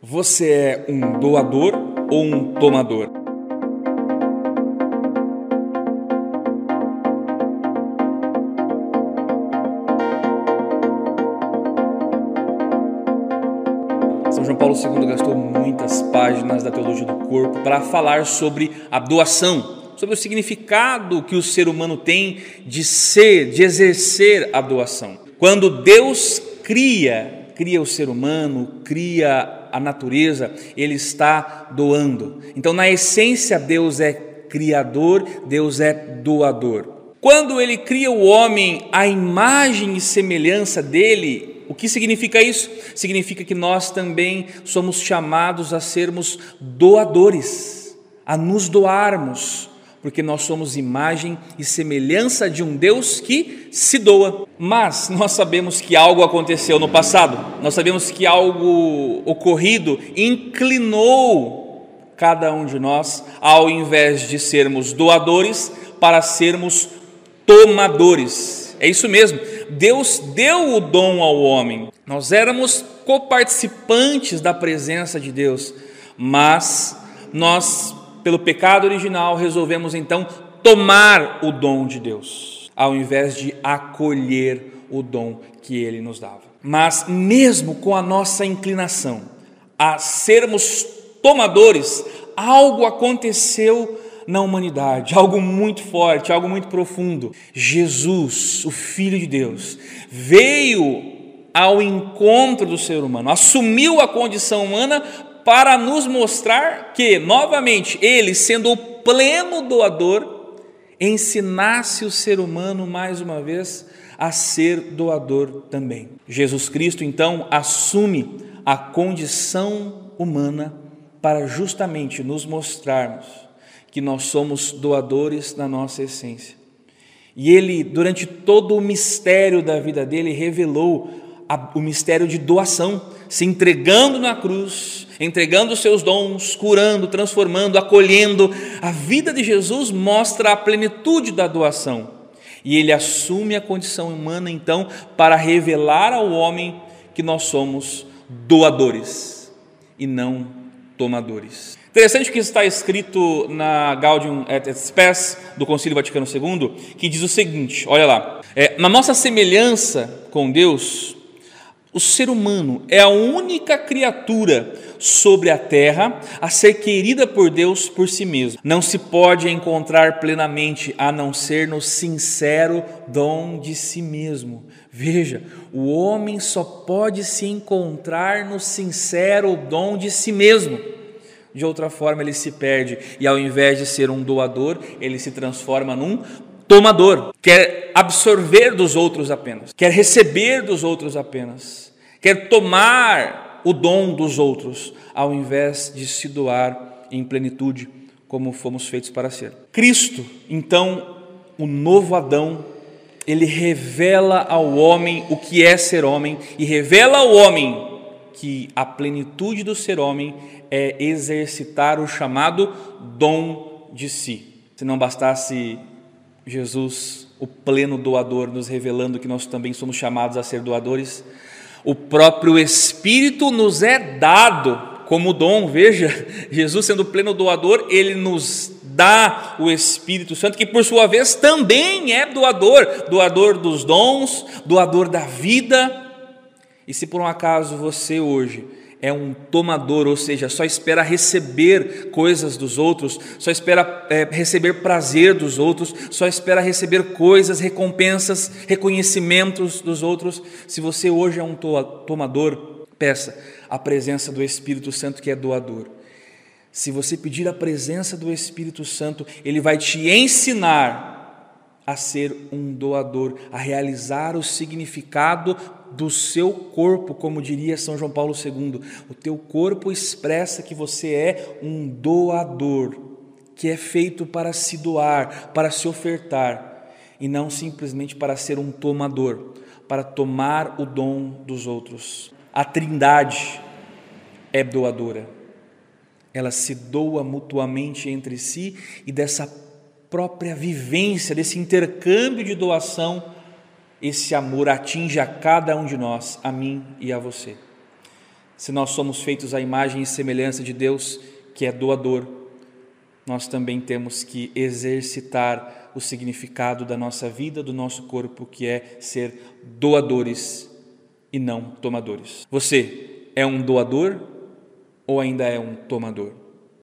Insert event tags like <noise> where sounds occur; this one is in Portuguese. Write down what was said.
Você é um doador ou um tomador? São João Paulo II gastou muitas páginas da teologia do corpo para falar sobre a doação, sobre o significado que o ser humano tem de ser, de exercer a doação. Quando Deus cria, cria o ser humano, cria a natureza, ele está doando. Então, na essência, Deus é criador, Deus é doador. Quando ele cria o homem à imagem e semelhança dele, o que significa isso? Significa que nós também somos chamados a sermos doadores, a nos doarmos, porque nós somos imagem e semelhança de um Deus que se doa. Mas nós sabemos que algo aconteceu no passado, nós sabemos que algo ocorrido inclinou cada um de nós, ao invés de sermos doadores, para sermos tomadores. É isso mesmo, Deus deu o dom ao homem, nós éramos coparticipantes da presença de Deus, mas nós pelo pecado original, resolvemos então tomar o dom de Deus, ao invés de acolher o dom que ele nos dava. Mas, mesmo com a nossa inclinação a sermos tomadores, algo aconteceu na humanidade, <laughs> algo muito forte, algo muito profundo. Jesus, o Filho de Deus, veio ao encontro do ser humano, assumiu a condição humana para nos mostrar que, novamente, ele, sendo o pleno doador, ensinasse o ser humano mais uma vez a ser doador também. Jesus Cristo, então, assume a condição humana para justamente nos mostrarmos que nós somos doadores na nossa essência. E ele, durante todo o mistério da vida dele, revelou o mistério de doação, se entregando na cruz, entregando os seus dons, curando, transformando, acolhendo. A vida de Jesus mostra a plenitude da doação. E ele assume a condição humana, então, para revelar ao homem que nós somos doadores e não tomadores. Interessante que está escrito na Gaudium et Spes do Concílio Vaticano II, que diz o seguinte: olha lá, é, na nossa semelhança com Deus, o ser humano é a única criatura sobre a terra a ser querida por Deus por si mesmo. Não se pode encontrar plenamente a não ser no sincero dom de si mesmo. Veja, o homem só pode se encontrar no sincero dom de si mesmo. De outra forma, ele se perde e, ao invés de ser um doador, ele se transforma num tomador, quer absorver dos outros apenas, quer receber dos outros apenas, quer tomar o dom dos outros, ao invés de se doar em plenitude, como fomos feitos para ser. Cristo, então, o novo Adão, ele revela ao homem o que é ser homem e revela ao homem que a plenitude do ser homem é exercitar o chamado dom de si. Se não bastasse Jesus, o pleno doador, nos revelando que nós também somos chamados a ser doadores, o próprio Espírito nos é dado como dom. Veja, <laughs> Jesus sendo pleno doador, ele nos dá o Espírito Santo, que por sua vez também é doador, doador dos dons, doador da vida. E se por um acaso você hoje é um tomador, ou seja, só espera receber coisas dos outros, só espera é, receber prazer dos outros, só espera receber coisas, recompensas, reconhecimentos dos outros. Se você hoje é um tomador, peça a presença do Espírito Santo que é doador. Se você pedir a presença do Espírito Santo, ele vai te ensinar a ser um doador, a realizar o significado do seu corpo, como diria São João Paulo II. O teu corpo expressa que você é um doador, que é feito para se doar, para se ofertar, e não simplesmente para ser um tomador, para tomar o dom dos outros. A Trindade é doadora. Ela se doa mutuamente entre si e dessa própria vivência, desse intercâmbio de doação, esse amor atinge a cada um de nós, a mim e a você. Se nós somos feitos à imagem e semelhança de Deus, que é doador, nós também temos que exercitar o significado da nossa vida, do nosso corpo, que é ser doadores e não tomadores. Você é um doador ou ainda é um tomador?